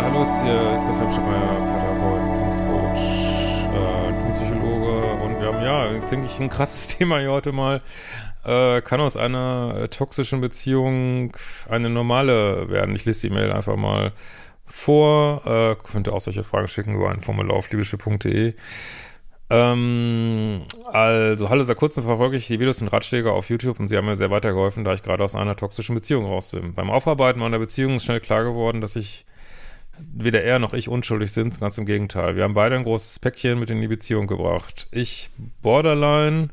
Ja, hallo, hier ist Christian Schemeier, Paterboy, Beziehungscoach, äh, Psychologe und wir haben ja, denke ich, ein krasses Thema hier heute mal. Äh, kann aus einer äh, toxischen Beziehung eine normale werden? Ich lese die Mail einfach mal vor. Äh, könnt ihr auch solche Fragen schicken über ein Formular auf liebische.de. Ähm, also, hallo, seit kurzem verfolge ich die Videos und Ratschläge auf YouTube und sie haben mir sehr weitergeholfen, da ich gerade aus einer toxischen Beziehung raus bin. Beim Aufarbeiten meiner Beziehung ist schnell klar geworden, dass ich weder er noch ich unschuldig sind, ganz im Gegenteil. Wir haben beide ein großes Päckchen mit in die Beziehung gebracht. Ich Borderline,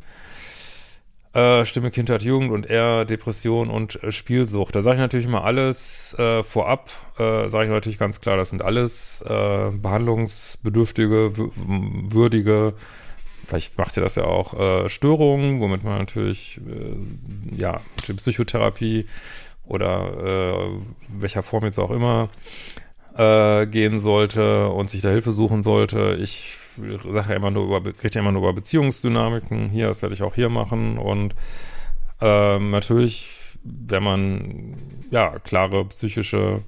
äh, Stimme Kindheit, Jugend und er Depression und äh, Spielsucht. Da sage ich natürlich mal alles äh, vorab, äh, sage ich natürlich ganz klar, das sind alles äh, behandlungsbedürftige, würdige, vielleicht macht ihr das ja auch, äh, Störungen, womit man natürlich, äh, ja, Psychotherapie oder äh, welcher Form jetzt auch immer äh, gehen sollte und sich da Hilfe suchen sollte. Ich sage ja immer nur über, rede ja immer nur über Beziehungsdynamiken. Hier, das werde ich auch hier machen. Und ähm, natürlich, wenn man ja klare psychische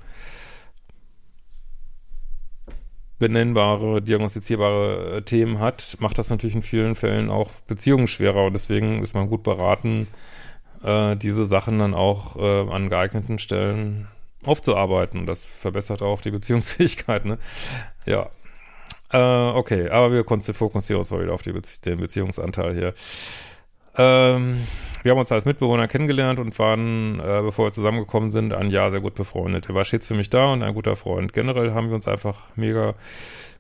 benennbare, diagnostizierbare äh, Themen hat, macht das natürlich in vielen Fällen auch Beziehungen schwerer. Und deswegen ist man gut beraten, äh, diese Sachen dann auch äh, an geeigneten Stellen aufzuarbeiten. Das verbessert auch die Beziehungsfähigkeit, ne? Ja. Äh, okay, aber wir fokussieren uns mal wieder auf die den Beziehungsanteil hier. Ähm, wir haben uns als Mitbewohner kennengelernt und waren, äh, bevor wir zusammengekommen sind, ein Jahr sehr gut befreundet. Er war stets für mich da und ein guter Freund. Generell haben wir uns einfach mega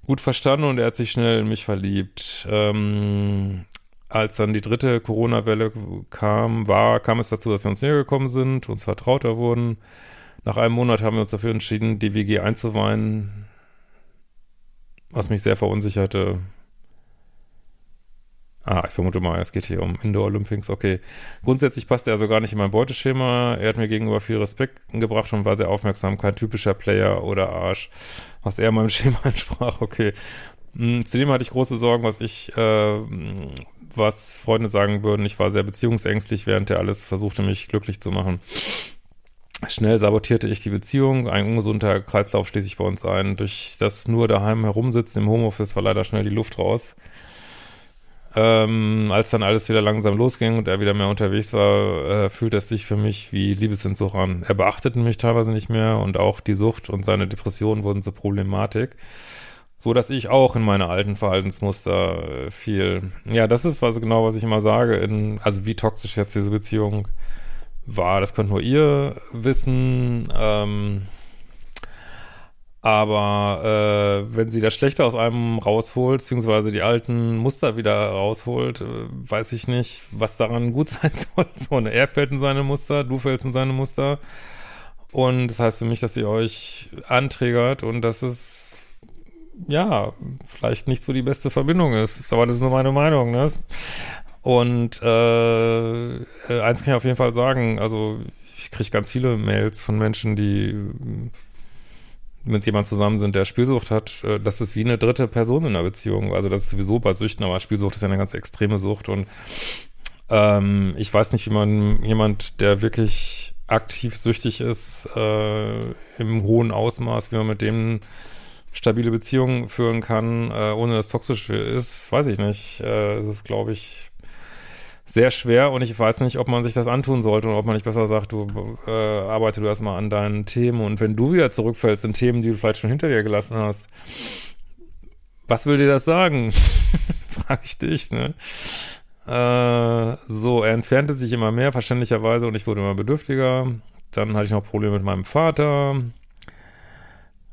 gut verstanden und er hat sich schnell in mich verliebt. Ähm, als dann die dritte Corona-Welle kam, war, kam es dazu, dass wir uns näher gekommen sind, uns vertrauter wurden. Nach einem Monat haben wir uns dafür entschieden, die WG einzuweihen, was mich sehr verunsicherte. Ah, ich vermute mal, es geht hier um Indoor Olympics. Okay. Grundsätzlich passt er also gar nicht in mein Beuteschema. Er hat mir gegenüber viel Respekt gebracht und war sehr aufmerksam. Kein typischer Player oder Arsch, was er meinem Schema entsprach. Okay. Hm, zudem hatte ich große Sorgen, was ich, äh, was Freunde sagen würden. Ich war sehr beziehungsängstlich, während er alles versuchte, mich glücklich zu machen. Schnell sabotierte ich die Beziehung. Ein ungesunder Kreislauf schließe ich bei uns ein. Durch das nur daheim herumsitzen im Homeoffice war leider schnell die Luft raus. Ähm, als dann alles wieder langsam losging und er wieder mehr unterwegs war, äh, fühlte es sich für mich wie Liebesentsuch an. Er beachtete mich teilweise nicht mehr und auch die Sucht und seine Depressionen wurden zur Problematik. So dass ich auch in meine alten Verhaltensmuster äh, fiel. Ja, das ist was genau, was ich immer sage, in, also wie toxisch jetzt diese Beziehung war. Das könnt nur ihr wissen. Ähm, aber äh, wenn sie das Schlechte aus einem rausholt, beziehungsweise die alten Muster wieder rausholt, äh, weiß ich nicht, was daran gut sein soll. So, ne? Er fällt in seine Muster, du fällst in seine Muster. Und das heißt für mich, dass ihr euch anträgert und dass es ja vielleicht nicht so die beste Verbindung ist. Aber das ist nur meine Meinung, ne? Und äh, äh, eins kann ich auf jeden Fall sagen, also ich kriege ganz viele Mails von Menschen, die mit jemand zusammen sind, der Spielsucht hat. Äh, das ist wie eine dritte Person in einer Beziehung. Also das ist sowieso bei Süchten, aber Spielsucht ist ja eine ganz extreme Sucht. Und ähm, ich weiß nicht, wie man jemand, der wirklich aktiv süchtig ist, äh, im hohen Ausmaß, wie man mit dem stabile Beziehungen führen kann, äh, ohne dass es toxisch ist, weiß ich nicht. Äh, es ist, glaube ich, sehr schwer und ich weiß nicht, ob man sich das antun sollte oder ob man nicht besser sagt, du äh, arbeite du erstmal an deinen Themen und wenn du wieder zurückfällst in Themen, die du vielleicht schon hinter dir gelassen hast, was will dir das sagen? Frag ich dich, ne? Äh, so, er entfernte sich immer mehr, verständlicherweise, und ich wurde immer bedürftiger. Dann hatte ich noch Probleme mit meinem Vater.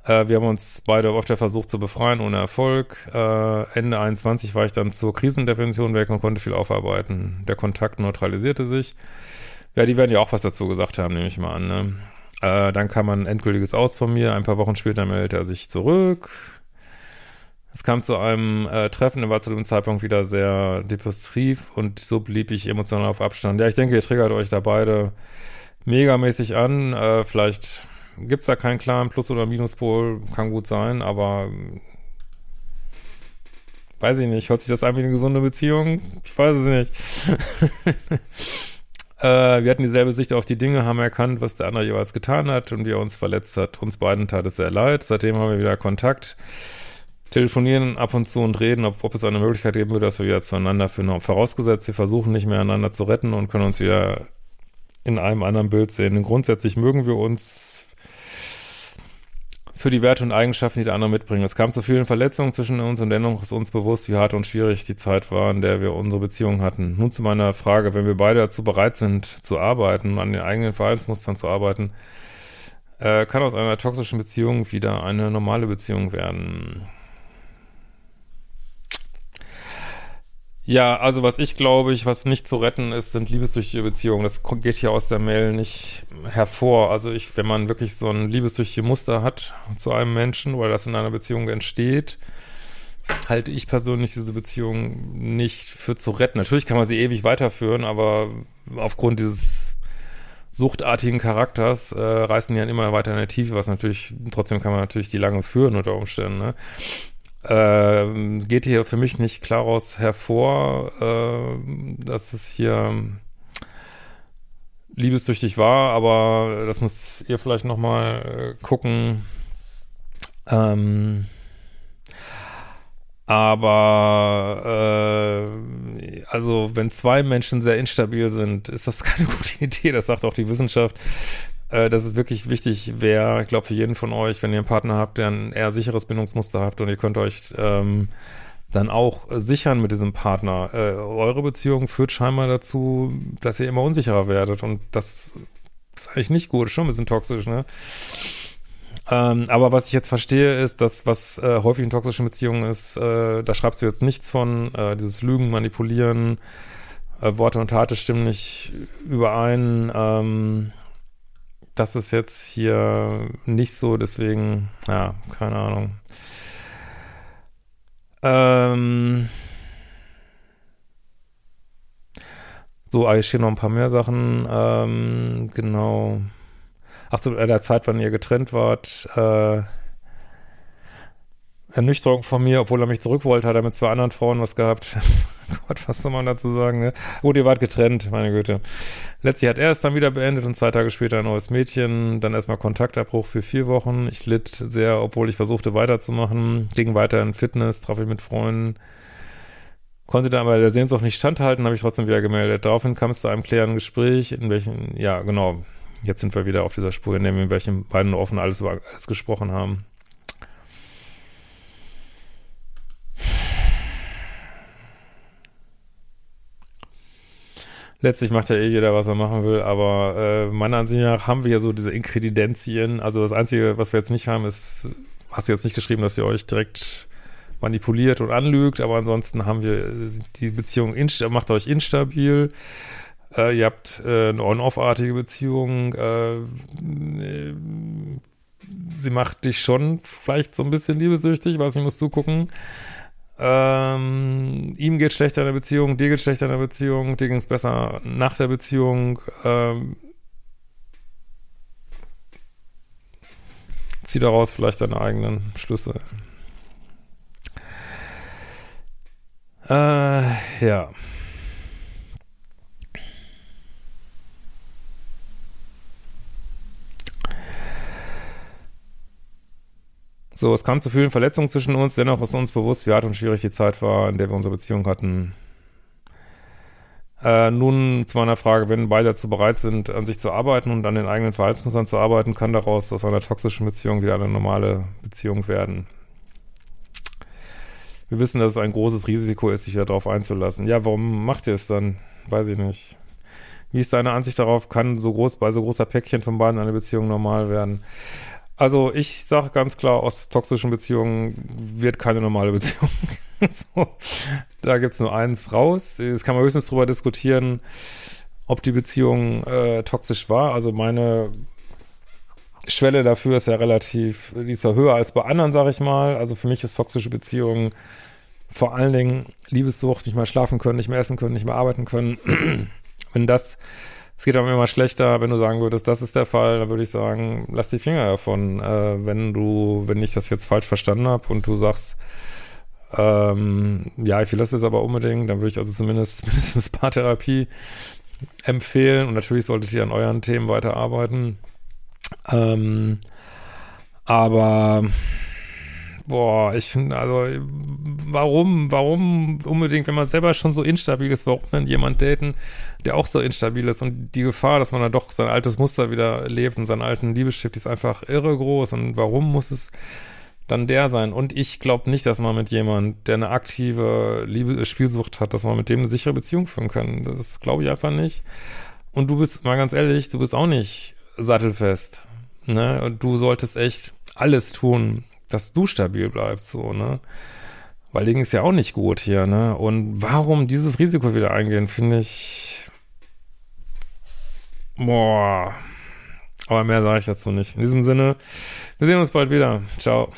Äh, wir haben uns beide oft versucht zu befreien, ohne Erfolg. Äh, Ende 21 war ich dann zur Krisendepression weg und konnte viel aufarbeiten. Der Kontakt neutralisierte sich. Ja, die werden ja auch was dazu gesagt haben, nehme ich mal an. Ne? Äh, dann kam ein endgültiges Aus von mir. Ein paar Wochen später meldete er sich zurück. Es kam zu einem äh, Treffen, er war zu dem Zeitpunkt wieder sehr depressiv und so blieb ich emotional auf Abstand. Ja, ich denke, ihr triggert euch da beide megamäßig an. Äh, vielleicht gibt es da keinen klaren Plus- oder Minuspol, kann gut sein, aber weiß ich nicht, hört sich das an wie eine gesunde Beziehung? Ich weiß es nicht. Äh, wir hatten dieselbe Sicht auf die Dinge, haben erkannt, was der andere jeweils getan hat und wie er uns verletzt hat. Uns beiden tat es sehr leid. Seitdem haben wir wieder Kontakt, telefonieren ab und zu und reden, ob, ob es eine Möglichkeit geben würde, dass wir wieder zueinander finden. Vorausgesetzt, wir versuchen nicht mehr einander zu retten und können uns wieder in einem anderen Bild sehen. Und grundsätzlich mögen wir uns für die Werte und Eigenschaften, die der andere mitbringt. Es kam zu vielen Verletzungen zwischen uns und dennoch ist uns bewusst, wie hart und schwierig die Zeit war, in der wir unsere Beziehung hatten. Nun zu meiner Frage, wenn wir beide dazu bereit sind, zu arbeiten, an den eigenen Verhaltensmustern zu arbeiten, äh, kann aus einer toxischen Beziehung wieder eine normale Beziehung werden. Ja, also was ich glaube ich, was nicht zu retten ist, sind liebessüchtige Beziehungen. Das geht hier aus der Mail nicht hervor. Also ich, wenn man wirklich so ein liebessüchtige Muster hat zu einem Menschen oder das in einer Beziehung entsteht, halte ich persönlich diese Beziehung nicht für zu retten. Natürlich kann man sie ewig weiterführen, aber aufgrund dieses suchtartigen Charakters äh, reißen die dann immer weiter in der Tiefe, was natürlich, trotzdem kann man natürlich die lange führen unter Umständen, ne? Äh, geht hier für mich nicht klar raus hervor, äh, dass es hier liebessüchtig war, aber das muss ihr vielleicht nochmal äh, gucken. Ähm, aber äh, also wenn zwei Menschen sehr instabil sind, ist das keine gute Idee. Das sagt auch die Wissenschaft äh, dass es wirklich wichtig wäre, ich glaube für jeden von euch, wenn ihr einen Partner habt, der ein eher sicheres Bindungsmuster habt und ihr könnt euch ähm, dann auch sichern mit diesem Partner. Äh, eure Beziehung führt scheinbar dazu, dass ihr immer unsicherer werdet und das ist eigentlich nicht gut, ist schon ein bisschen toxisch, ne? Ähm, aber was ich jetzt verstehe, ist, dass was äh, häufig in toxischen Beziehungen ist, äh, da schreibst du jetzt nichts von, äh, dieses Lügen, Manipulieren, äh, Worte und Taten stimmen nicht überein, ähm, das ist jetzt hier nicht so, deswegen, ja, keine Ahnung. Ähm so, ich hier noch ein paar mehr Sachen. Ähm, genau. Ach, zu der Zeit, wann ihr getrennt wart. Äh, Ernüchterung von mir, obwohl er mich zurück wollte, hat er mit zwei anderen Frauen was gehabt. Gott, was soll man dazu sagen, ne? Gut, ihr wart getrennt, meine Güte. Letztlich hat er es dann wieder beendet und zwei Tage später ein neues Mädchen, dann erstmal Kontaktabbruch für vier Wochen. Ich litt sehr, obwohl ich versuchte weiterzumachen, ging weiter in Fitness, traf ich mit Freunden. Konnte dann aber der Sehnsucht nicht standhalten, habe ich trotzdem wieder gemeldet. Daraufhin kam es zu einem klärenden Gespräch, in welchem, ja, genau, jetzt sind wir wieder auf dieser Spur, in dem wir in welchem beiden offen alles über alles gesprochen haben. Letztlich macht ja eh jeder, was er machen will, aber äh, meiner Ansicht nach haben wir ja so diese Inkredenzien. Also das Einzige, was wir jetzt nicht haben, ist, hast du jetzt nicht geschrieben, dass ihr euch direkt manipuliert und anlügt, aber ansonsten haben wir die Beziehung, macht euch instabil. Äh, ihr habt äh, eine on-off-artige Beziehung. Äh, sie macht dich schon vielleicht so ein bisschen liebesüchtig, weiß nicht, musst du gucken. Ähm, ihm geht schlechter in der Beziehung, dir geht schlechter in der Beziehung, dir ging es besser nach der Beziehung. Ähm, zieh daraus vielleicht deine eigenen Schlüsse. Äh, ja. So, es kam zu vielen Verletzungen zwischen uns, dennoch ist uns bewusst, wie hart und schwierig die Zeit war, in der wir unsere Beziehung hatten. Äh, nun zu meiner Frage, wenn beide dazu bereit sind, an sich zu arbeiten und an den eigenen Verhaltensmustern zu arbeiten, kann daraus aus einer toxischen Beziehung wieder eine normale Beziehung werden. Wir wissen, dass es ein großes Risiko ist, sich darauf einzulassen. Ja, warum macht ihr es dann? Weiß ich nicht. Wie ist deine Ansicht darauf? Kann so groß, bei so großer Päckchen von beiden eine Beziehung normal werden? Also ich sage ganz klar, aus toxischen Beziehungen wird keine normale Beziehung. so, da gibt's nur eins raus. Es kann man höchstens drüber diskutieren, ob die Beziehung äh, toxisch war. Also meine Schwelle dafür ist ja relativ, die ist ja höher als bei anderen, sage ich mal. Also für mich ist toxische Beziehung vor allen Dingen Liebessucht, nicht mehr schlafen können, nicht mehr essen können, nicht mehr arbeiten können. Wenn das es geht aber immer schlechter, wenn du sagen würdest, das ist der Fall, dann würde ich sagen, lass die Finger davon. Äh, wenn du, wenn ich das jetzt falsch verstanden habe und du sagst, ähm, ja, ich will das jetzt aber unbedingt, dann würde ich also zumindest mindestens Paartherapie empfehlen und natürlich solltet ihr an euren Themen weiterarbeiten. Ähm, aber boah, ich finde, also warum, warum unbedingt, wenn man selber schon so instabil ist, warum dann jemand daten, der auch so instabil ist und die Gefahr, dass man dann doch sein altes Muster wieder lebt und seinen alten Liebesstift, die ist einfach irre groß und warum muss es dann der sein? Und ich glaube nicht, dass man mit jemand, der eine aktive Liebe Spielsucht hat, dass man mit dem eine sichere Beziehung führen kann. Das glaube ich einfach nicht. Und du bist, mal ganz ehrlich, du bist auch nicht sattelfest. Ne? Und du solltest echt alles tun, dass du stabil bleibst, so, ne? Weil Ding ist ja auch nicht gut hier, ne? Und warum dieses Risiko wieder eingehen, finde ich. Boah. Aber mehr sage ich dazu nicht. In diesem Sinne, wir sehen uns bald wieder. Ciao.